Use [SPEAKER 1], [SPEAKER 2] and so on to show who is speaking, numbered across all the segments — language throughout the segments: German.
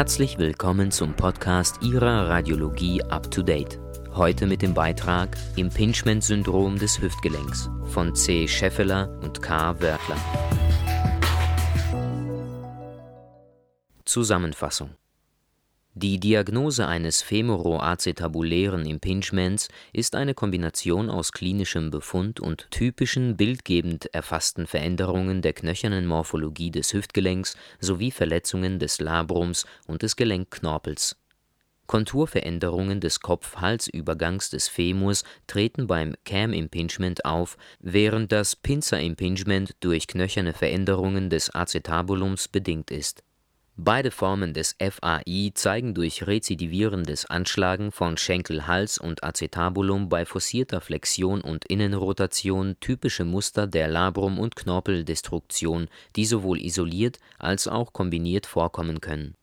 [SPEAKER 1] Herzlich willkommen zum Podcast Ihrer Radiologie Up to Date. Heute mit dem Beitrag Impingement-Syndrom des Hüftgelenks von C. Scheffeler und K. Wörtler. Zusammenfassung die Diagnose eines femoroacetabulären Impingements ist eine Kombination aus klinischem Befund und typischen bildgebend erfassten Veränderungen der knöchernen Morphologie des Hüftgelenks sowie Verletzungen des Labrums und des Gelenkknorpels. Konturveränderungen des Kopf-Hals-Übergangs des Femurs treten beim Cam Impingement auf, während das Pinzer Impingement durch knöcherne Veränderungen des Acetabulums bedingt ist Beide Formen des FAI zeigen durch rezidivierendes Anschlagen von Schenkel Hals und Acetabulum bei forcierter Flexion und Innenrotation typische Muster der Labrum und Knorpeldestruktion, die sowohl isoliert als auch kombiniert vorkommen können.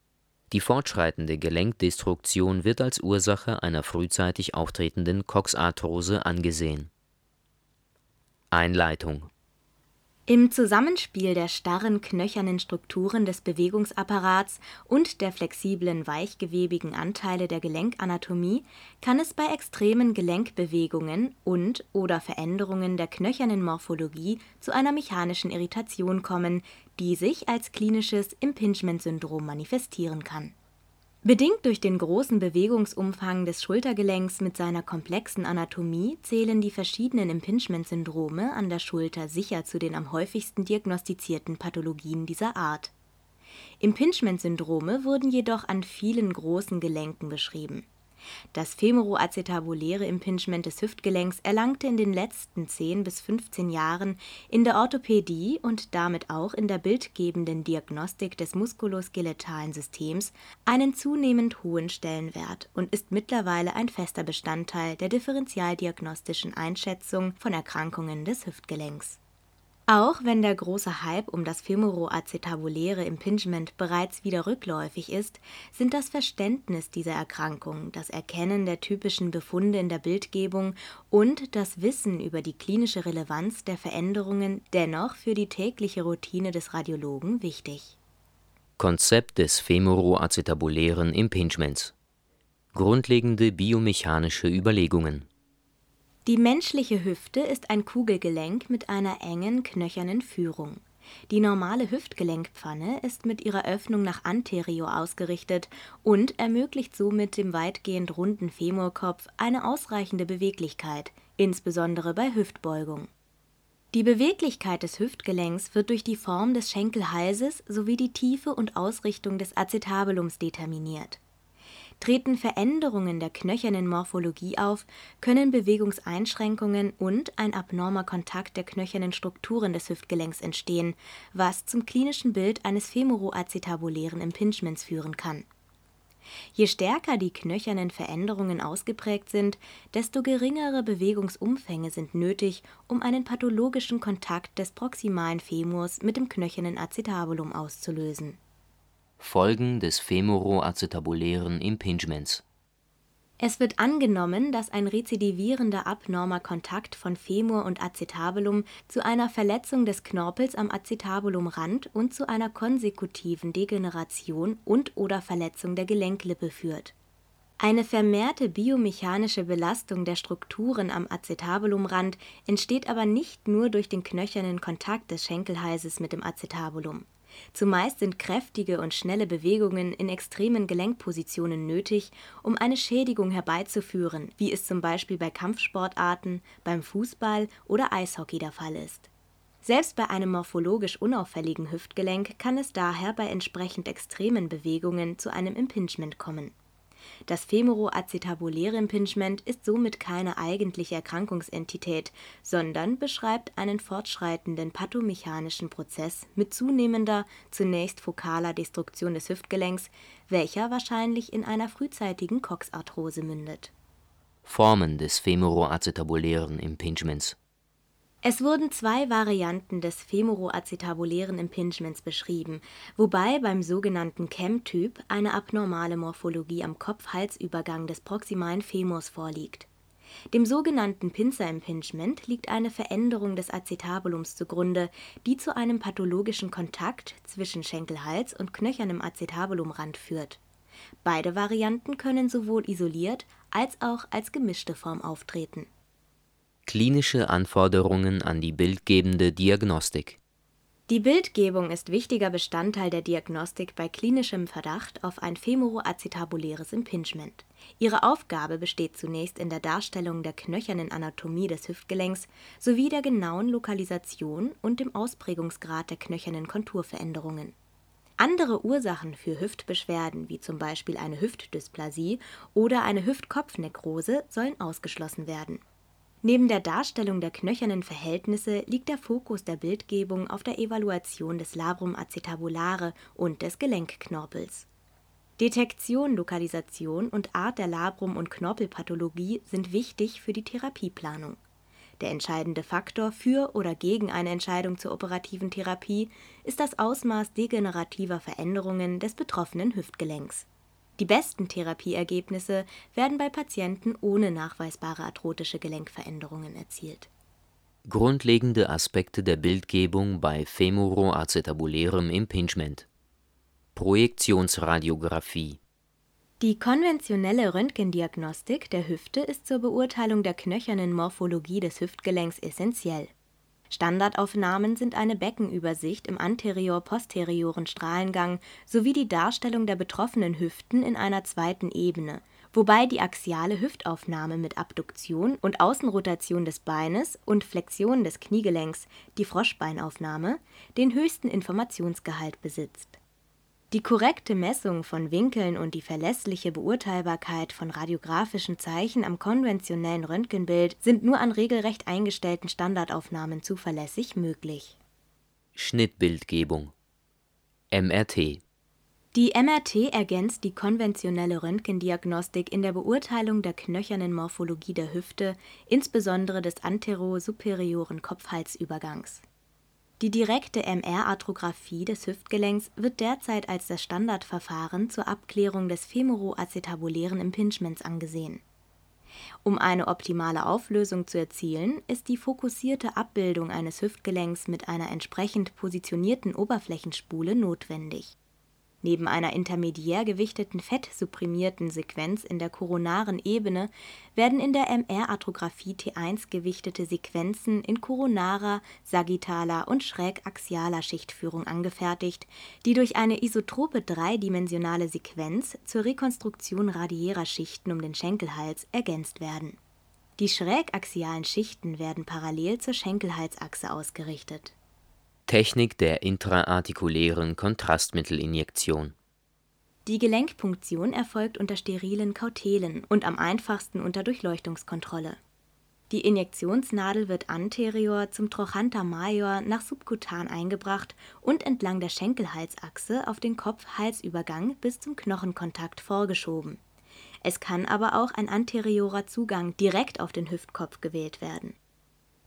[SPEAKER 1] Die fortschreitende Gelenkdestruktion wird als Ursache einer frühzeitig auftretenden Coxarthrose angesehen. Einleitung
[SPEAKER 2] im Zusammenspiel der starren knöchernen Strukturen des Bewegungsapparats und der flexiblen weichgewebigen Anteile der Gelenkanatomie kann es bei extremen Gelenkbewegungen und/oder Veränderungen der knöchernen Morphologie zu einer mechanischen Irritation kommen, die sich als klinisches Impingement-Syndrom manifestieren kann Bedingt durch den großen Bewegungsumfang des Schultergelenks mit seiner komplexen Anatomie zählen die verschiedenen Impingement-Syndrome an der Schulter sicher zu den am häufigsten diagnostizierten Pathologien dieser Art. Impingement-Syndrome wurden jedoch an vielen großen Gelenken beschrieben das femoroacetabuläre Impingement des Hüftgelenks erlangte in den letzten 10 bis 15 Jahren in der Orthopädie und damit auch in der bildgebenden Diagnostik des muskuloskeletalen Systems einen zunehmend hohen Stellenwert und ist mittlerweile ein fester Bestandteil der differentialdiagnostischen Einschätzung von Erkrankungen des Hüftgelenks auch wenn der große Hype um das femoroacetabuläre Impingement bereits wieder rückläufig ist, sind das Verständnis dieser Erkrankung, das Erkennen der typischen Befunde in der Bildgebung und das Wissen über die klinische Relevanz der Veränderungen dennoch für die tägliche Routine des Radiologen wichtig.
[SPEAKER 1] Konzept des femoroacetabulären Impingements Grundlegende biomechanische Überlegungen
[SPEAKER 2] die menschliche Hüfte ist ein Kugelgelenk mit einer engen, knöchernen Führung. Die normale Hüftgelenkpfanne ist mit ihrer Öffnung nach anterior ausgerichtet und ermöglicht somit dem weitgehend runden Femurkopf eine ausreichende Beweglichkeit, insbesondere bei Hüftbeugung. Die Beweglichkeit des Hüftgelenks wird durch die Form des Schenkelhalses sowie die Tiefe und Ausrichtung des Acetabulums determiniert Treten Veränderungen der knöchernen Morphologie auf, können Bewegungseinschränkungen und ein abnormer Kontakt der knöchernen Strukturen des Hüftgelenks entstehen, was zum klinischen Bild eines femoroacetabulären Impingements führen kann. Je stärker die knöchernen Veränderungen ausgeprägt sind, desto geringere Bewegungsumfänge sind nötig, um einen pathologischen Kontakt des proximalen Femurs mit dem knöchernen Acetabulum auszulösen
[SPEAKER 1] Folgen des femoroacetabulären Impingements
[SPEAKER 2] Es wird angenommen, dass ein rezidivierender abnormer Kontakt von Femur und Acetabulum zu einer Verletzung des Knorpels am Acetabulumrand und zu einer konsekutiven Degeneration und/oder Verletzung der Gelenklippe führt. Eine vermehrte biomechanische Belastung der Strukturen am Acetabulumrand entsteht aber nicht nur durch den knöchernen Kontakt des Schenkelhalses mit dem Acetabulum Zumeist sind kräftige und schnelle Bewegungen in extremen Gelenkpositionen nötig, um eine Schädigung herbeizuführen, wie es zum Beispiel bei Kampfsportarten, beim Fußball oder Eishockey der Fall ist. Selbst bei einem morphologisch unauffälligen Hüftgelenk kann es daher bei entsprechend extremen Bewegungen zu einem Impingement kommen das femoroacetabuläre Impingement ist somit keine eigentliche Erkrankungsentität, sondern beschreibt einen fortschreitenden pathomechanischen Prozess mit zunehmender, zunächst fokaler Destruktion des Hüftgelenks, welcher wahrscheinlich in einer frühzeitigen Coxarthrose mündet.
[SPEAKER 1] Formen des femoroacetabulären Impingements
[SPEAKER 2] es wurden zwei Varianten des femoroacetabulären Impingements beschrieben, wobei beim sogenannten CAM-Typ eine abnormale Morphologie am Kopf-Hals-Übergang des proximalen Femurs vorliegt. Dem sogenannten Pinzer-Impingement liegt eine Veränderung des Acetabulums zugrunde, die zu einem pathologischen Kontakt zwischen Schenkelhals und knöchernem Acetabulumrand führt Beide Varianten können sowohl isoliert als auch als gemischte Form auftreten.
[SPEAKER 1] Klinische Anforderungen an die bildgebende Diagnostik
[SPEAKER 2] Die Bildgebung ist wichtiger Bestandteil der Diagnostik bei klinischem Verdacht auf ein femoroacetabuläres Impingement. Ihre Aufgabe besteht zunächst in der Darstellung der knöchernen Anatomie des Hüftgelenks sowie der genauen Lokalisation und dem Ausprägungsgrad der knöchernen Konturveränderungen. Andere Ursachen für Hüftbeschwerden wie zum Beispiel eine Hüftdysplasie oder eine Hüft-Kopf-Nekrose sollen ausgeschlossen werden. Neben der Darstellung der knöchernen Verhältnisse liegt der Fokus der Bildgebung auf der Evaluation des Labrum acetabulare und des Gelenkknorpels. Detektion, Lokalisation und Art der Labrum und Knorpelpathologie sind wichtig für die Therapieplanung. Der entscheidende Faktor für oder gegen eine Entscheidung zur operativen Therapie ist das Ausmaß degenerativer Veränderungen des betroffenen Hüftgelenks. Die besten Therapieergebnisse werden bei Patienten ohne nachweisbare arthrotische Gelenkveränderungen erzielt.
[SPEAKER 1] Grundlegende Aspekte der Bildgebung bei femoroacetabulärem Impingement Projektionsradiographie
[SPEAKER 2] Die konventionelle Röntgendiagnostik der Hüfte ist zur Beurteilung der knöchernen Morphologie des Hüftgelenks essentiell. Standardaufnahmen sind eine Beckenübersicht im anterior-posterioren Strahlengang sowie die Darstellung der betroffenen Hüften in einer zweiten Ebene, wobei die axiale Hüftaufnahme mit Abduktion und Außenrotation des Beines und Flexion des Kniegelenks, die Froschbeinaufnahme, den höchsten Informationsgehalt besitzt die korrekte Messung von Winkeln und die verlässliche Beurteilbarkeit von radiographischen Zeichen am konventionellen Röntgenbild sind nur an regelrecht eingestellten Standardaufnahmen zuverlässig möglich.
[SPEAKER 1] Schnittbildgebung. MRT
[SPEAKER 2] Die MRT ergänzt die konventionelle Röntgendiagnostik in der Beurteilung der knöchernen Morphologie der Hüfte, insbesondere des antero-superioren Kopf-Hals-Übergangs die direkte MR-Arthrographie des Hüftgelenks wird derzeit als das Standardverfahren zur Abklärung des femoroacetabulären Impingements angesehen. Um eine optimale Auflösung zu erzielen, ist die fokussierte Abbildung eines Hüftgelenks mit einer entsprechend positionierten Oberflächenspule notwendig Neben einer intermediär gewichteten fettsupprimierten Sequenz in der koronaren Ebene werden in der MR-Arthrographie T1 gewichtete Sequenzen in koronarer, sagittaler und schrägaxialer Schichtführung angefertigt, die durch eine isotrope dreidimensionale Sequenz zur Rekonstruktion radiärer Schichten um den Schenkelhals ergänzt werden. Die schrägaxialen Schichten werden parallel zur Schenkelhalsachse ausgerichtet
[SPEAKER 1] Technik der intraartikulären Kontrastmittelinjektion
[SPEAKER 2] Die Gelenkpunktion erfolgt unter sterilen Kautelen und am einfachsten unter Durchleuchtungskontrolle. Die Injektionsnadel wird anterior zum Trochanter major nach subkutan eingebracht und entlang der Schenkelhalsachse auf den Kopf-Hals-Übergang bis zum Knochenkontakt vorgeschoben. Es kann aber auch ein anteriorer Zugang direkt auf den Hüftkopf gewählt werden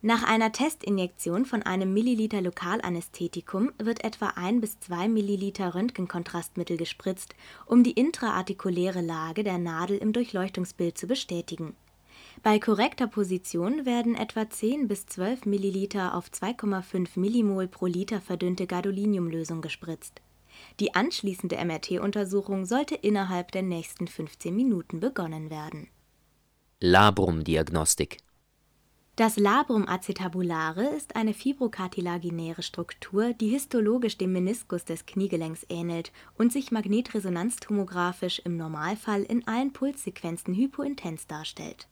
[SPEAKER 2] nach einer Testinjektion von einem Milliliter Lokalanästhetikum wird etwa 1 bis 2 Milliliter Röntgenkontrastmittel gespritzt, um die intraartikuläre Lage der Nadel im Durchleuchtungsbild zu bestätigen. Bei korrekter Position werden etwa 10 bis 12 Milliliter auf 2,5 Millimol pro Liter verdünnte Gadoliniumlösung gespritzt. Die anschließende MRT-Untersuchung sollte innerhalb der nächsten 15 Minuten begonnen werden.
[SPEAKER 1] Labrumdiagnostik
[SPEAKER 2] das Labrum acetabulare ist eine fibrokartilaginäre Struktur, die histologisch dem Meniskus des Kniegelenks ähnelt und sich magnetresonanztomographisch im Normalfall in allen Pulssequenzen hypointens darstellt.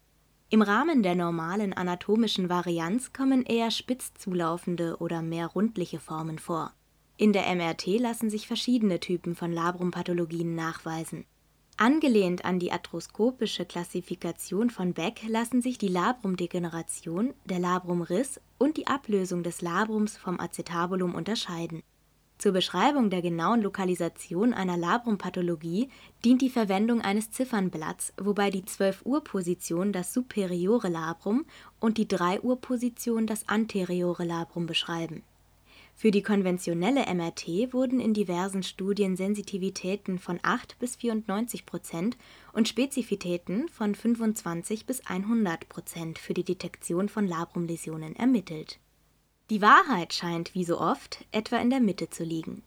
[SPEAKER 2] Im Rahmen der normalen anatomischen Varianz kommen eher spitz zulaufende oder mehr rundliche Formen vor. In der MRT lassen sich verschiedene Typen von Labrumpathologien nachweisen Angelehnt an die arthroskopische Klassifikation von Beck lassen sich die Labrumdegeneration, der Labrumriss und die Ablösung des Labrums vom Acetabulum unterscheiden. Zur Beschreibung der genauen Lokalisation einer Labrumpathologie dient die Verwendung eines Ziffernblatts, wobei die 12-Uhr-Position das superiore Labrum und die 3-Uhr-Position das anteriore Labrum beschreiben für die konventionelle MRT wurden in diversen Studien Sensitivitäten von 8 bis 94 Prozent und Spezifitäten von 25 bis 100 Prozent für die Detektion von Labrumläsionen ermittelt. Die Wahrheit scheint wie so oft etwa in der Mitte zu liegen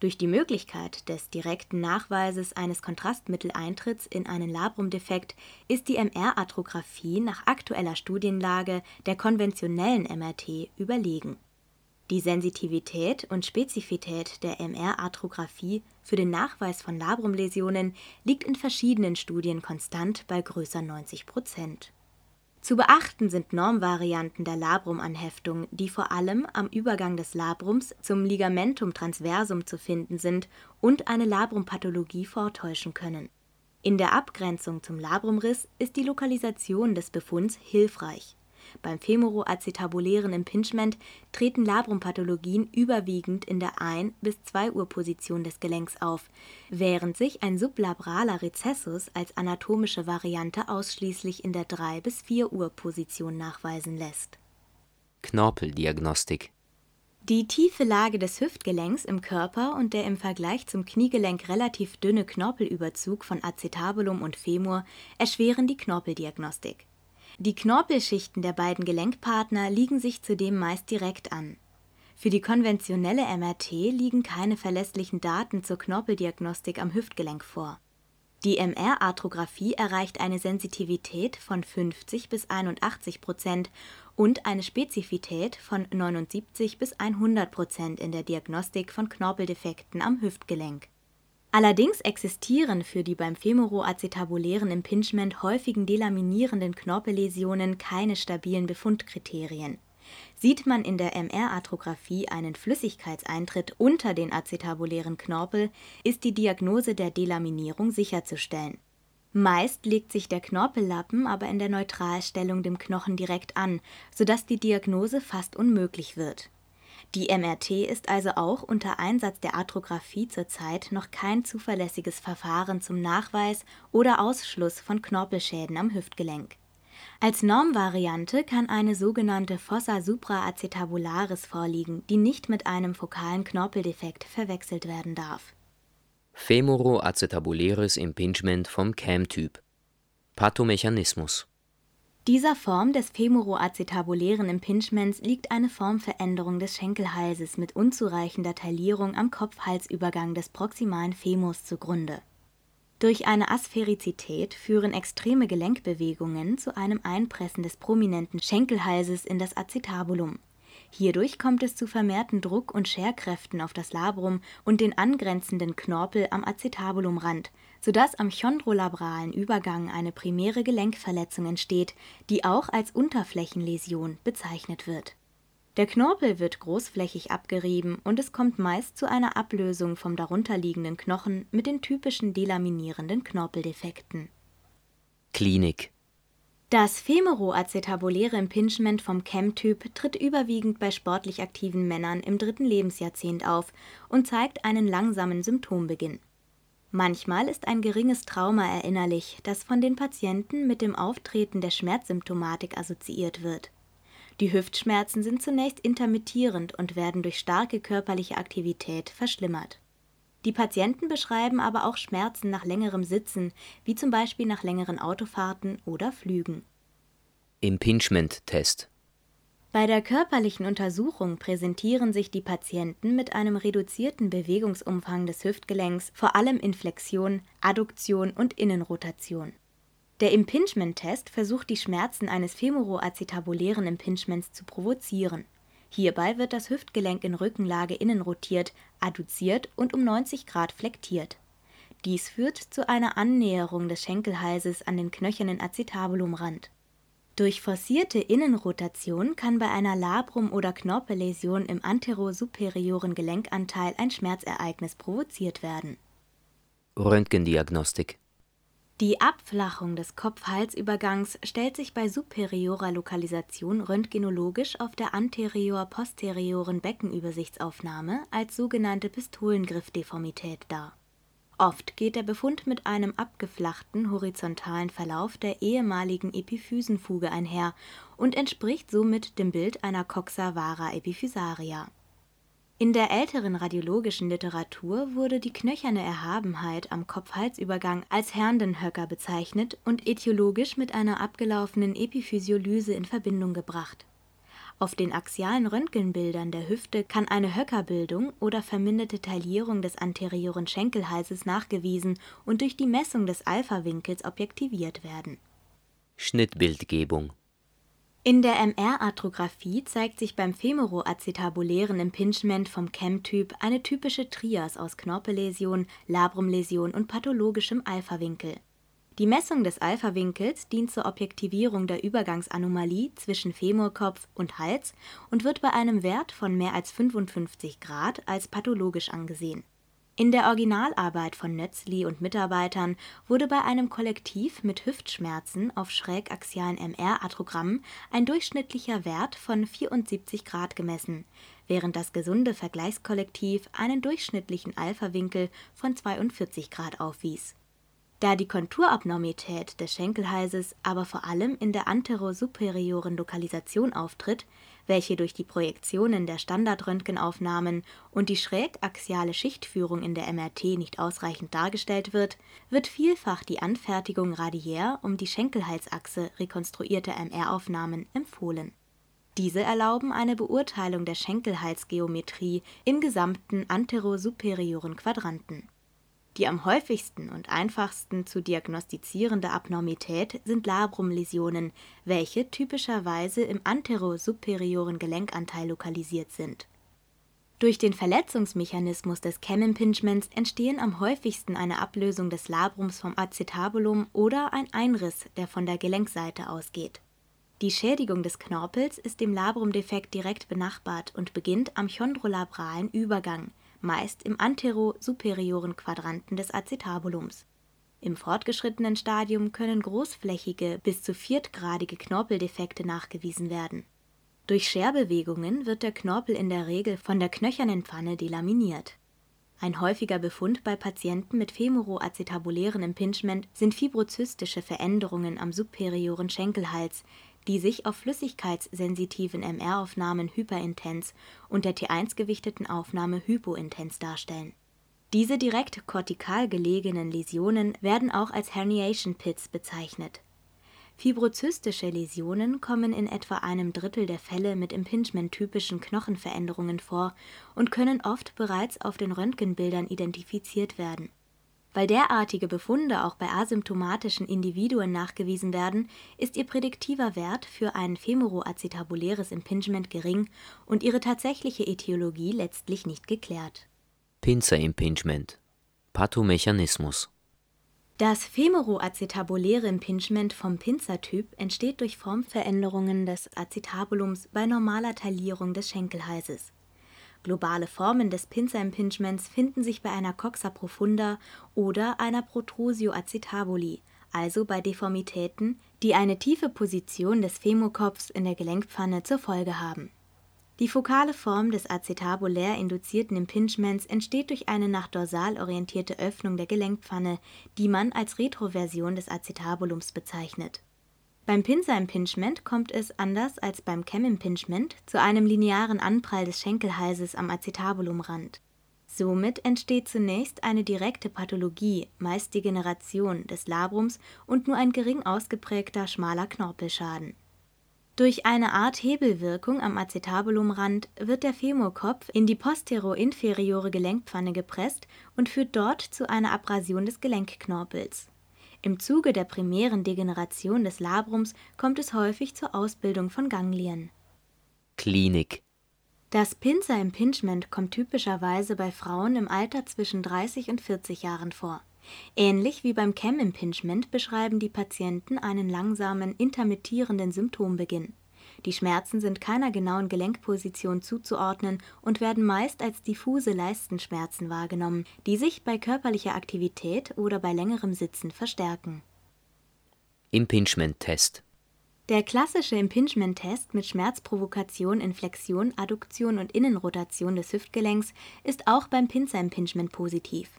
[SPEAKER 2] Durch die Möglichkeit des direkten Nachweises eines Kontrastmitteleintritts in einen Labrumdefekt ist die MR-Arthrographie nach aktueller Studienlage der konventionellen MRT überlegen. Die Sensitivität und Spezifität der MR-Arthrographie für den Nachweis von Labrumläsionen liegt in verschiedenen Studien konstant bei größer 90 Prozent zu beachten sind Normvarianten der Labrumanheftung, die vor allem am Übergang des Labrums zum Ligamentum transversum zu finden sind und eine Labrumpathologie vortäuschen können. In der Abgrenzung zum Labrumriss ist die Lokalisation des Befunds hilfreich beim femoroacetabulären Impingement treten Labrumpathologien überwiegend in der 1 bis 2 Uhr Position des Gelenks auf, während sich ein sublabraler Rezessus als anatomische Variante ausschließlich in der 3 bis 4 Uhr Position nachweisen lässt.
[SPEAKER 1] Knorpeldiagnostik
[SPEAKER 2] die tiefe Lage des Hüftgelenks im Körper und der im Vergleich zum Kniegelenk relativ dünne Knorpelüberzug von Acetabulum und Femur erschweren die Knorpeldiagnostik die Knorpelschichten der beiden Gelenkpartner liegen sich zudem meist direkt an. Für die konventionelle MRT liegen keine verlässlichen Daten zur Knorpeldiagnostik am Hüftgelenk vor. Die MR-Arthrographie erreicht eine Sensitivität von 50 bis 81 Prozent und eine Spezifität von 79 bis 100 Prozent in der Diagnostik von Knorpeldefekten am Hüftgelenk Allerdings existieren für die beim femoroacetabulären Impingement häufigen delaminierenden Knorpelläsionen keine stabilen Befundkriterien. Sieht man in der MR-Arthrographie einen Flüssigkeitseintritt unter den acetabulären Knorpel, ist die Diagnose der Delaminierung sicherzustellen. Meist legt sich der Knorpellappen aber in der Neutralstellung dem Knochen direkt an, sodass die Diagnose fast unmöglich wird die MRT ist also auch unter Einsatz der Arthrographie zurzeit noch kein zuverlässiges Verfahren zum Nachweis oder Ausschluss von Knorpelschäden am Hüftgelenk. Als Normvariante kann eine sogenannte Fossa supraacetabularis vorliegen, die nicht mit einem fokalen Knorpeldefekt verwechselt werden darf.
[SPEAKER 1] Femoroacetabuläres Impingement vom CAM-Typ Pathomechanismus
[SPEAKER 2] dieser Form des femoroacetabulären Impingements liegt eine Formveränderung des Schenkelhalses mit unzureichender Taillierung am Kopf-Hals-Übergang des proximalen Femurs zugrunde. Durch eine Aspherizität führen extreme Gelenkbewegungen zu einem Einpressen des prominenten Schenkelhalses in das Acetabulum Hierdurch kommt es zu vermehrten Druck und Scherkräften auf das Labrum und den angrenzenden Knorpel am Acetabulumrand, sodass am chondrolabralen Übergang eine primäre Gelenkverletzung entsteht, die auch als Unterflächenläsion bezeichnet wird. Der Knorpel wird großflächig abgerieben und es kommt meist zu einer Ablösung vom darunterliegenden Knochen mit den typischen delaminierenden Knorpeldefekten.
[SPEAKER 1] Klinik
[SPEAKER 2] das femoroacetabuläre Impingement vom CAM-Typ tritt überwiegend bei sportlich aktiven Männern im dritten Lebensjahrzehnt auf und zeigt einen langsamen Symptombeginn. Manchmal ist ein geringes Trauma erinnerlich, das von den Patienten mit dem Auftreten der Schmerzsymptomatik assoziiert wird. Die Hüftschmerzen sind zunächst intermittierend und werden durch starke körperliche Aktivität verschlimmert. Die Patienten beschreiben aber auch Schmerzen nach längerem Sitzen, wie zum Beispiel nach längeren Autofahrten oder Flügen.
[SPEAKER 1] Impingement-Test
[SPEAKER 2] Bei der körperlichen Untersuchung präsentieren sich die Patienten mit einem reduzierten Bewegungsumfang des Hüftgelenks, vor allem in Flexion, Adduktion und Innenrotation. Der Impingement-Test versucht die Schmerzen eines femoroacetabulären Impingements zu provozieren Hierbei wird das Hüftgelenk in Rückenlage innen rotiert, adduziert und um 90 Grad flektiert. Dies führt zu einer Annäherung des Schenkelhalses an den knöchernen Acetabulumrand. Durch forcierte Innenrotation kann bei einer Labrum- oder Knorpelläsion im antero-superioren Gelenkanteil ein Schmerzereignis provoziert werden.
[SPEAKER 1] Röntgendiagnostik
[SPEAKER 2] die Abflachung des Kopf-Hals-Übergangs stellt sich bei superiorer Lokalisation röntgenologisch auf der anterior-posterioren Beckenübersichtsaufnahme als sogenannte Pistolengriffdeformität dar. Oft geht der Befund mit einem abgeflachten horizontalen Verlauf der ehemaligen Epiphysenfuge einher und entspricht somit dem Bild einer Coxa vara epiphysaria in der älteren radiologischen Literatur wurde die knöcherne Erhabenheit am Kopf-Hals-Übergang als Herndonhöcker bezeichnet und ätiologisch mit einer abgelaufenen Epiphysiolyse in Verbindung gebracht. Auf den axialen Röntgenbildern der Hüfte kann eine Höckerbildung oder verminderte Taillierung des anterioren Schenkelhalses nachgewiesen und durch die Messung des Alpha-Winkels objektiviert werden.
[SPEAKER 1] Schnittbildgebung
[SPEAKER 2] in der MR-Arthrographie zeigt sich beim femoroacetabulären Impingement vom CAM-Typ eine typische Trias aus Knorpelläsion, Labrumläsion und pathologischem Alpha-Winkel die Messung des Alpha-Winkels dient zur Objektivierung der Übergangsanomalie zwischen Femurkopf und Hals und wird bei einem Wert von mehr als 55 Grad als pathologisch angesehen. In der Originalarbeit von Nötzli und Mitarbeitern wurde bei einem Kollektiv mit Hüftschmerzen auf schrägaxialen MR-Arthrogrammen ein durchschnittlicher Wert von 74 Grad gemessen, während das gesunde Vergleichskollektiv einen durchschnittlichen Alpha-Winkel von 42 Grad aufwies da die Konturabnormität des Schenkelhalses aber vor allem in der anterosuperioren Lokalisation auftritt, welche durch die Projektionen der Standardröntgenaufnahmen und die schrägaxiale Schichtführung in der MRT nicht ausreichend dargestellt wird, wird vielfach die Anfertigung radiär um die Schenkelhalsachse rekonstruierter MR-Aufnahmen empfohlen. Diese erlauben eine Beurteilung der Schenkelhalsgeometrie im gesamten anterosuperioren Quadranten die am häufigsten und einfachsten zu diagnostizierende Abnormität sind Labrumläsionen, welche typischerweise im anterosuperioren Gelenkanteil lokalisiert sind. Durch den Verletzungsmechanismus des Cam-Impingements entstehen am häufigsten eine Ablösung des Labrums vom Acetabulum oder ein Einriss, der von der Gelenkseite ausgeht. Die Schädigung des Knorpels ist dem Labrumdefekt direkt benachbart und beginnt am chondrolabralen Übergang meist im antero-superioren Quadranten des Acetabulums. Im fortgeschrittenen Stadium können großflächige bis zu viertgradige Knorpeldefekte nachgewiesen werden. Durch Scherbewegungen wird der Knorpel in der Regel von der knöchernen Pfanne delaminiert. Ein häufiger Befund bei Patienten mit femoroacetabulären Impingement sind fibrozystische Veränderungen am superioren Schenkelhals, die sich auf flüssigkeitssensitiven MR-Aufnahmen hyperintens und der T1-gewichteten Aufnahme hypointens darstellen. Diese direkt kortikal gelegenen Läsionen werden auch als Herniation Pits bezeichnet. Fibrozystische Läsionen kommen in etwa einem Drittel der Fälle mit Impingement-typischen Knochenveränderungen vor und können oft bereits auf den Röntgenbildern identifiziert werden weil derartige Befunde auch bei asymptomatischen Individuen nachgewiesen werden, ist ihr prädiktiver Wert für ein femoroacetabuläres Impingement gering und ihre tatsächliche Etiologie letztlich nicht geklärt.
[SPEAKER 1] Pinzer-Impingement Pathomechanismus.
[SPEAKER 2] Das femoroacetabuläre Impingement vom Pinzer-Typ entsteht durch Formveränderungen des Acetabulums bei normaler Taillierung des Schenkelhalses Globale Formen des Pinzer-Impingements finden sich bei einer Coxa profunda oder einer Protrusio acetabuli, also bei Deformitäten, die eine tiefe Position des Femokopfs in der Gelenkpfanne zur Folge haben. Die fokale Form des acetabulär induzierten Impingements entsteht durch eine nach dorsal orientierte Öffnung der Gelenkpfanne, die man als Retroversion des Acetabulums bezeichnet beim Pinzer-Impingement kommt es, anders als beim Cam-Impingement, zu einem linearen Anprall des Schenkelhalses am Acetabulumrand. Somit entsteht zunächst eine direkte Pathologie, meist Degeneration, des Labrums und nur ein gering ausgeprägter schmaler Knorpelschaden. Durch eine Art Hebelwirkung am Acetabulumrand wird der Femurkopf in die postero-inferiore Gelenkpfanne gepresst und führt dort zu einer Abrasion des Gelenkknorpels im Zuge der primären Degeneration des Labrums kommt es häufig zur Ausbildung von Ganglien.
[SPEAKER 1] Klinik
[SPEAKER 2] Das Pinzer-Impingement kommt typischerweise bei Frauen im Alter zwischen 30 und 40 Jahren vor. Ähnlich wie beim Cam-Impingement beschreiben die Patienten einen langsamen, intermittierenden Symptombeginn die Schmerzen sind keiner genauen Gelenkposition zuzuordnen und werden meist als diffuse Leistenschmerzen wahrgenommen, die sich bei körperlicher Aktivität oder bei längerem Sitzen verstärken.
[SPEAKER 1] Impingement-Test
[SPEAKER 2] der klassische Impingement-Test mit Schmerzprovokation in Flexion, Adduktion und Innenrotation des Hüftgelenks ist auch beim Pinzer-Impingement positiv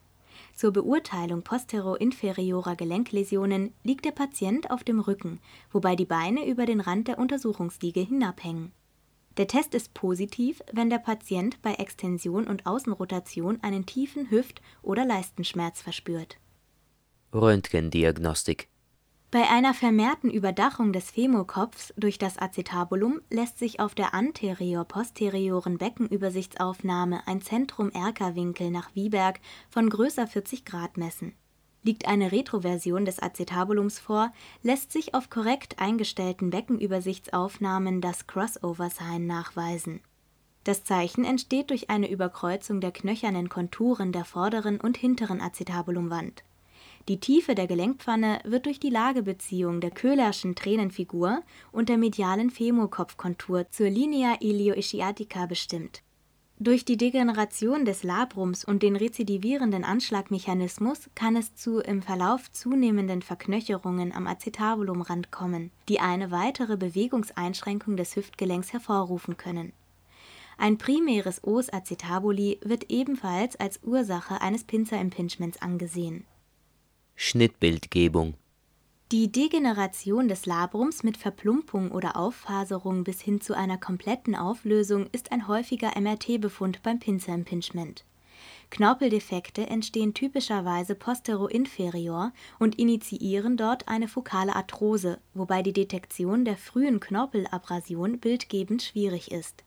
[SPEAKER 2] zur Beurteilung postero-inferiorer Gelenkläsionen liegt der Patient auf dem Rücken, wobei die Beine über den Rand der Untersuchungsliege hinabhängen. Der Test ist positiv, wenn der Patient bei Extension und Außenrotation einen tiefen Hüft- oder Leistenschmerz verspürt.
[SPEAKER 1] Röntgendiagnostik
[SPEAKER 2] Bei einer vermehrten Überdachung des Femokopfs durch das Acetabulum lässt sich auf der anterior-posterioren Beckenübersichtsaufnahme ein Zentrum-Erker-Winkel nach Wieberg von größer 40 Grad messen. Liegt eine Retroversion des Acetabulums vor, lässt sich auf korrekt eingestellten Beckenübersichtsaufnahmen das Crossover-Sign nachweisen. Das Zeichen entsteht durch eine Überkreuzung der knöchernen Konturen der vorderen und hinteren Acetabulumwand die Tiefe der Gelenkpfanne wird durch die Lagebeziehung der Köhlerschen Tränenfigur und der medialen Femokopfkontur zur Linea ilioischiatica bestimmt. Durch die Degeneration des Labrums und den rezidivierenden Anschlagmechanismus kann es zu im Verlauf zunehmenden Verknöcherungen am Acetabulumrand kommen, die eine weitere Bewegungseinschränkung des Hüftgelenks hervorrufen können. Ein primäres Os acetabuli wird ebenfalls als Ursache eines Pinzerimpingements angesehen
[SPEAKER 1] Schnittbildgebung
[SPEAKER 2] Die Degeneration des Labrums mit Verplumpung oder Auffaserung bis hin zu einer kompletten Auflösung ist ein häufiger MRT-Befund beim Pinzerimpingement. Knorpeldefekte entstehen typischerweise postero-inferior und initiieren dort eine fokale Arthrose, wobei die Detektion der frühen Knorpelabrasion bildgebend schwierig ist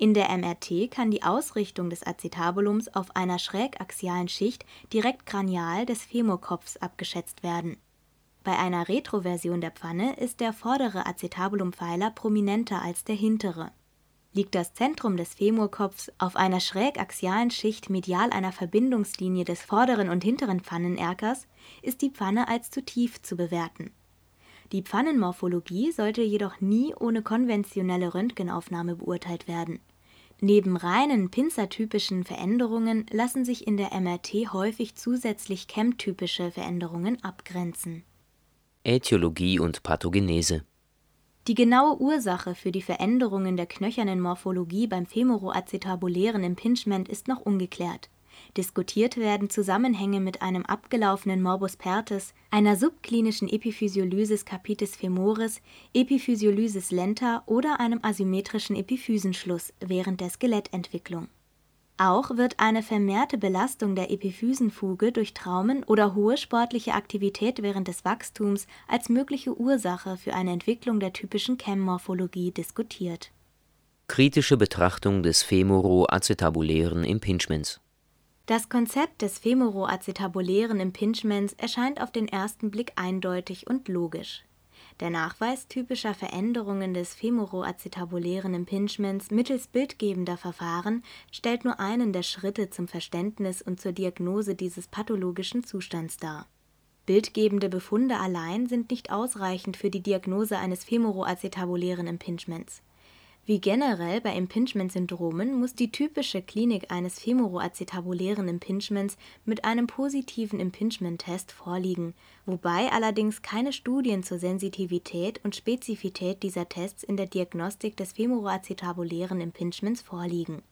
[SPEAKER 2] in der MRT kann die Ausrichtung des Acetabulums auf einer schrägaxialen Schicht direkt kranial des Femokopfs abgeschätzt werden. Bei einer Retroversion der Pfanne ist der vordere Acetabulumpfeiler prominenter als der hintere. Liegt das Zentrum des Femorkopfs auf einer schrägaxialen Schicht medial einer Verbindungslinie des vorderen und hinteren Pfannenerkers, ist die Pfanne als zu tief zu bewerten. Die Pfannenmorphologie sollte jedoch nie ohne konventionelle Röntgenaufnahme beurteilt werden Neben reinen pinzertypischen Veränderungen lassen sich in der MRT häufig zusätzlich chemtypische Veränderungen abgrenzen.
[SPEAKER 1] Äthiologie und Pathogenese
[SPEAKER 2] Die genaue Ursache für die Veränderungen der knöchernen Morphologie beim femoroacetabulären Impingement ist noch ungeklärt Diskutiert werden Zusammenhänge mit einem abgelaufenen Morbus Pertes, einer subklinischen Epiphysiolysis capitis femoris, Epiphysiolysis lenta oder einem asymmetrischen Epiphysenschluss während der Skelettentwicklung. Auch wird eine vermehrte Belastung der Epiphysenfuge durch Traumen oder hohe sportliche Aktivität während des Wachstums als mögliche Ursache für eine Entwicklung der typischen Chem-Morphologie diskutiert.
[SPEAKER 1] Kritische Betrachtung des femoroacetabulären Impingements
[SPEAKER 2] das Konzept des femoroacetabulären Impingements erscheint auf den ersten Blick eindeutig und logisch. Der Nachweis typischer Veränderungen des femoroacetabulären Impingements mittels bildgebender Verfahren stellt nur einen der Schritte zum Verständnis und zur Diagnose dieses pathologischen Zustands dar. Bildgebende Befunde allein sind nicht ausreichend für die Diagnose eines femoroacetabulären Impingements wie generell bei Impingement-Syndromen muss die typische Klinik eines femoroacetabulären Impingements mit einem positiven Impingement-Test vorliegen, wobei allerdings keine Studien zur Sensitivität und Spezifität dieser Tests in der Diagnostik des femoroacetabulären Impingements vorliegen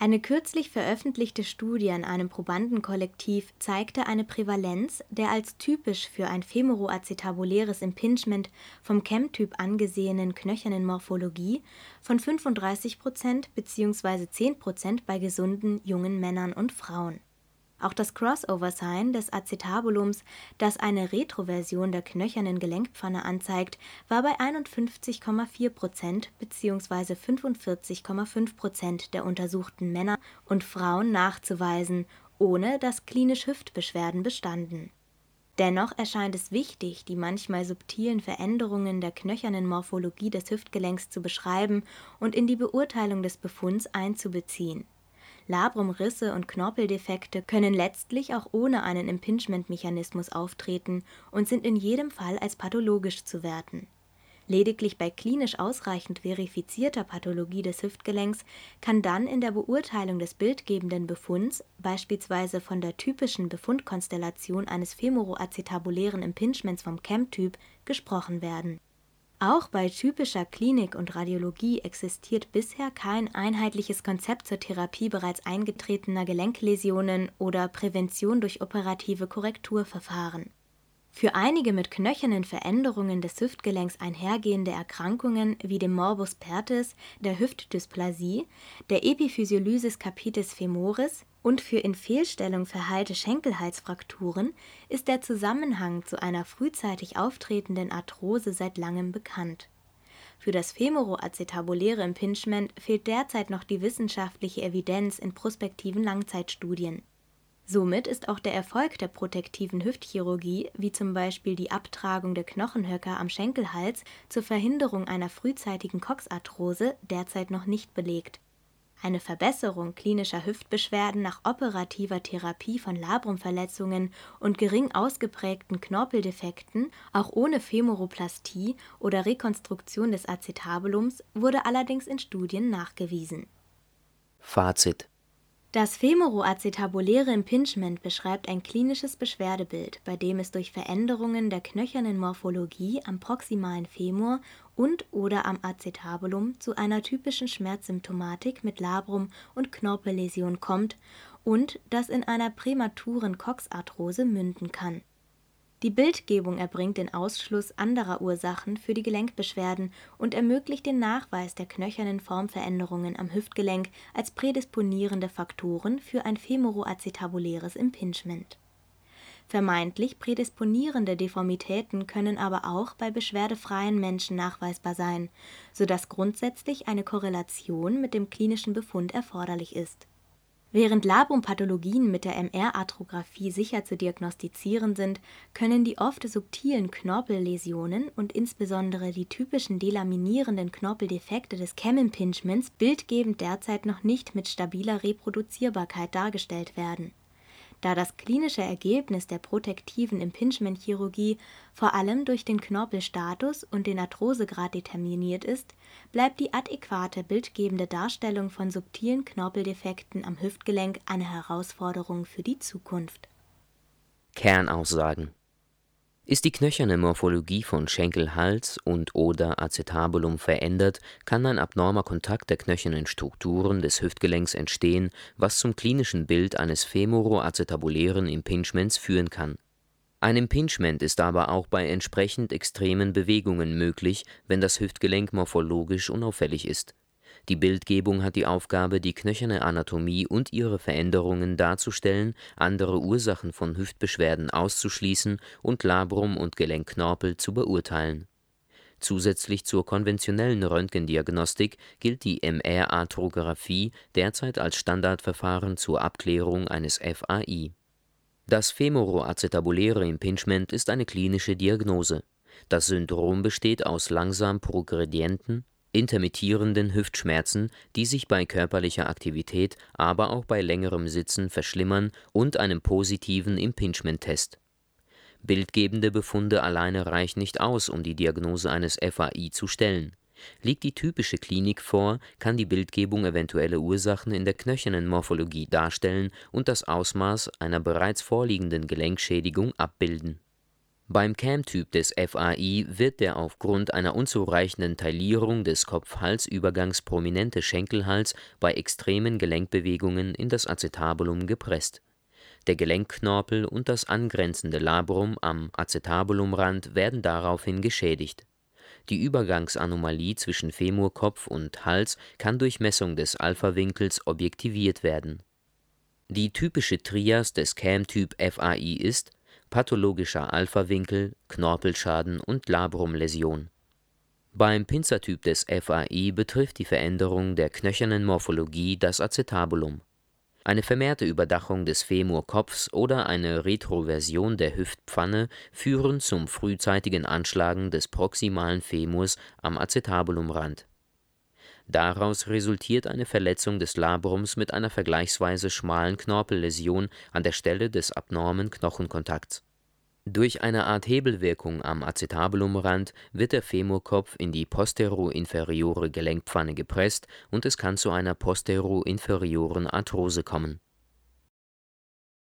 [SPEAKER 2] eine kürzlich veröffentlichte Studie an einem Probandenkollektiv zeigte eine Prävalenz der als typisch für ein femoroacetabuläres Impingement vom Chem-Typ angesehenen knöchernen Morphologie von 35% bzw. 10% bei gesunden jungen Männern und Frauen auch das Crossover-Sign des Acetabulums, das eine Retroversion der knöchernen Gelenkpfanne anzeigt, war bei 51,4 Prozent bzw. 45,5 Prozent der untersuchten Männer und Frauen nachzuweisen, ohne dass klinisch Hüftbeschwerden bestanden. Dennoch erscheint es wichtig, die manchmal subtilen Veränderungen der knöchernen Morphologie des Hüftgelenks zu beschreiben und in die Beurteilung des Befunds einzubeziehen Labrumrisse und Knorpeldefekte können letztlich auch ohne einen Impingement-Mechanismus auftreten und sind in jedem Fall als pathologisch zu werten. Lediglich bei klinisch ausreichend verifizierter Pathologie des Hüftgelenks kann dann in der Beurteilung des bildgebenden Befunds, beispielsweise von der typischen Befundkonstellation eines femoroacetabulären Impingements vom CAM-Typ, gesprochen werden auch bei typischer Klinik und Radiologie existiert bisher kein einheitliches Konzept zur Therapie bereits eingetretener Gelenkläsionen oder Prävention durch operative Korrekturverfahren. Für einige mit knöchernen Veränderungen des Hüftgelenks einhergehende Erkrankungen wie dem Morbus Pertis, der Hüftdysplasie, der Epiphysiolysis capitis femoris und für in Fehlstellung verheilte Schenkelhalsfrakturen ist der Zusammenhang zu einer frühzeitig auftretenden Arthrose seit langem bekannt. Für das femoroacetabuläre Impingement fehlt derzeit noch die wissenschaftliche Evidenz in prospektiven Langzeitstudien Somit ist auch der Erfolg der protektiven Hüftchirurgie, wie zum Beispiel die Abtragung der Knochenhöcker am Schenkelhals zur Verhinderung einer frühzeitigen Coxarthrose, derzeit noch nicht belegt. Eine Verbesserung klinischer Hüftbeschwerden nach operativer Therapie von Labrumverletzungen und gering ausgeprägten Knorpeldefekten, auch ohne Femoroplastie oder Rekonstruktion des Acetabulums, wurde allerdings in Studien nachgewiesen.
[SPEAKER 1] Fazit
[SPEAKER 2] das femoroacetabuläre Impingement beschreibt ein klinisches Beschwerdebild, bei dem es durch Veränderungen der knöchernen Morphologie am proximalen Femur und/oder am Acetabulum zu einer typischen Schmerzsymptomatik mit Labrum und Knorpelläsion kommt und das in einer prämaturen Coxarthrose münden kann die Bildgebung erbringt den Ausschluss anderer Ursachen für die Gelenkbeschwerden und ermöglicht den Nachweis der knöchernen Formveränderungen am Hüftgelenk als prädisponierende Faktoren für ein femoroacetabuläres Impingement. Vermeintlich prädisponierende Deformitäten können aber auch bei beschwerdefreien Menschen nachweisbar sein, so dass grundsätzlich eine Korrelation mit dem klinischen Befund erforderlich ist Während Labrumpathologien mit der MR-Arthrographie sicher zu diagnostizieren sind, können die oft subtilen Knorpelläsionen und insbesondere die typischen delaminierenden Knorpeldefekte des Cam-Impingements bildgebend derzeit noch nicht mit stabiler Reproduzierbarkeit dargestellt werden da das klinische Ergebnis der protektiven Impingement-Chirurgie vor allem durch den Knorpelstatus und den Arthrosegrad determiniert ist, bleibt die adäquate bildgebende Darstellung von subtilen Knorpeldefekten am Hüftgelenk eine Herausforderung für die Zukunft.
[SPEAKER 1] Kernaussagen ist die knöcherne Morphologie von Schenkel-Hals und/oder Acetabulum verändert, kann ein abnormer Kontakt der knöchernen Strukturen des Hüftgelenks entstehen, was zum klinischen Bild eines femoroacetabulären Impingements führen kann. Ein Impingement ist aber auch bei entsprechend extremen Bewegungen möglich, wenn das Hüftgelenk morphologisch unauffällig ist die Bildgebung hat die Aufgabe, die knöcherne Anatomie und ihre Veränderungen darzustellen, andere Ursachen von Hüftbeschwerden auszuschließen und Labrum und Gelenkknorpel zu beurteilen. Zusätzlich zur konventionellen Röntgendiagnostik gilt die MR-Arthrographie derzeit als Standardverfahren zur Abklärung eines FAI. Das femoroacetabuläre Impingement ist eine klinische Diagnose. Das Syndrom besteht aus langsam progredienten intermittierenden Hüftschmerzen, die sich bei körperlicher Aktivität, aber auch bei längerem Sitzen verschlimmern und einem positiven Impingement-Test. Bildgebende Befunde alleine reichen nicht aus, um die Diagnose eines FAI zu stellen. Liegt die typische Klinik vor, kann die Bildgebung eventuelle Ursachen in der knöchernen Morphologie darstellen und das Ausmaß einer bereits vorliegenden Gelenkschädigung abbilden beim Cam-Typ des FAI wird der aufgrund einer unzureichenden Taillierung des Kopf-Hals-Übergangs prominente Schenkelhals bei extremen Gelenkbewegungen in das Acetabulum gepresst. Der Gelenkknorpel und das angrenzende Labrum am Acetabulumrand werden daraufhin geschädigt. Die Übergangsanomalie zwischen Femurkopf und Hals kann durch Messung des Alpha-Winkels objektiviert werden. Die typische Trias des Cam-Typ FAI ist pathologischer Alpha-Winkel, Knorpelschaden und Labrumläsion. Beim Pinzertyp des FAI betrifft die Veränderung der knöchernen Morphologie das Acetabulum. Eine vermehrte Überdachung des Femurkopfs oder eine Retroversion der Hüftpfanne führen zum frühzeitigen Anschlagen des proximalen Femurs am Acetabulumrand. Daraus resultiert eine Verletzung des Labrums mit einer vergleichsweise schmalen Knorpelläsion an der Stelle des abnormen Knochenkontakts. Durch eine Art Hebelwirkung am Acetabulumrand wird der Femurkopf in die postero-inferiore Gelenkpfanne gepresst und es kann zu einer postero-inferioren Arthrose kommen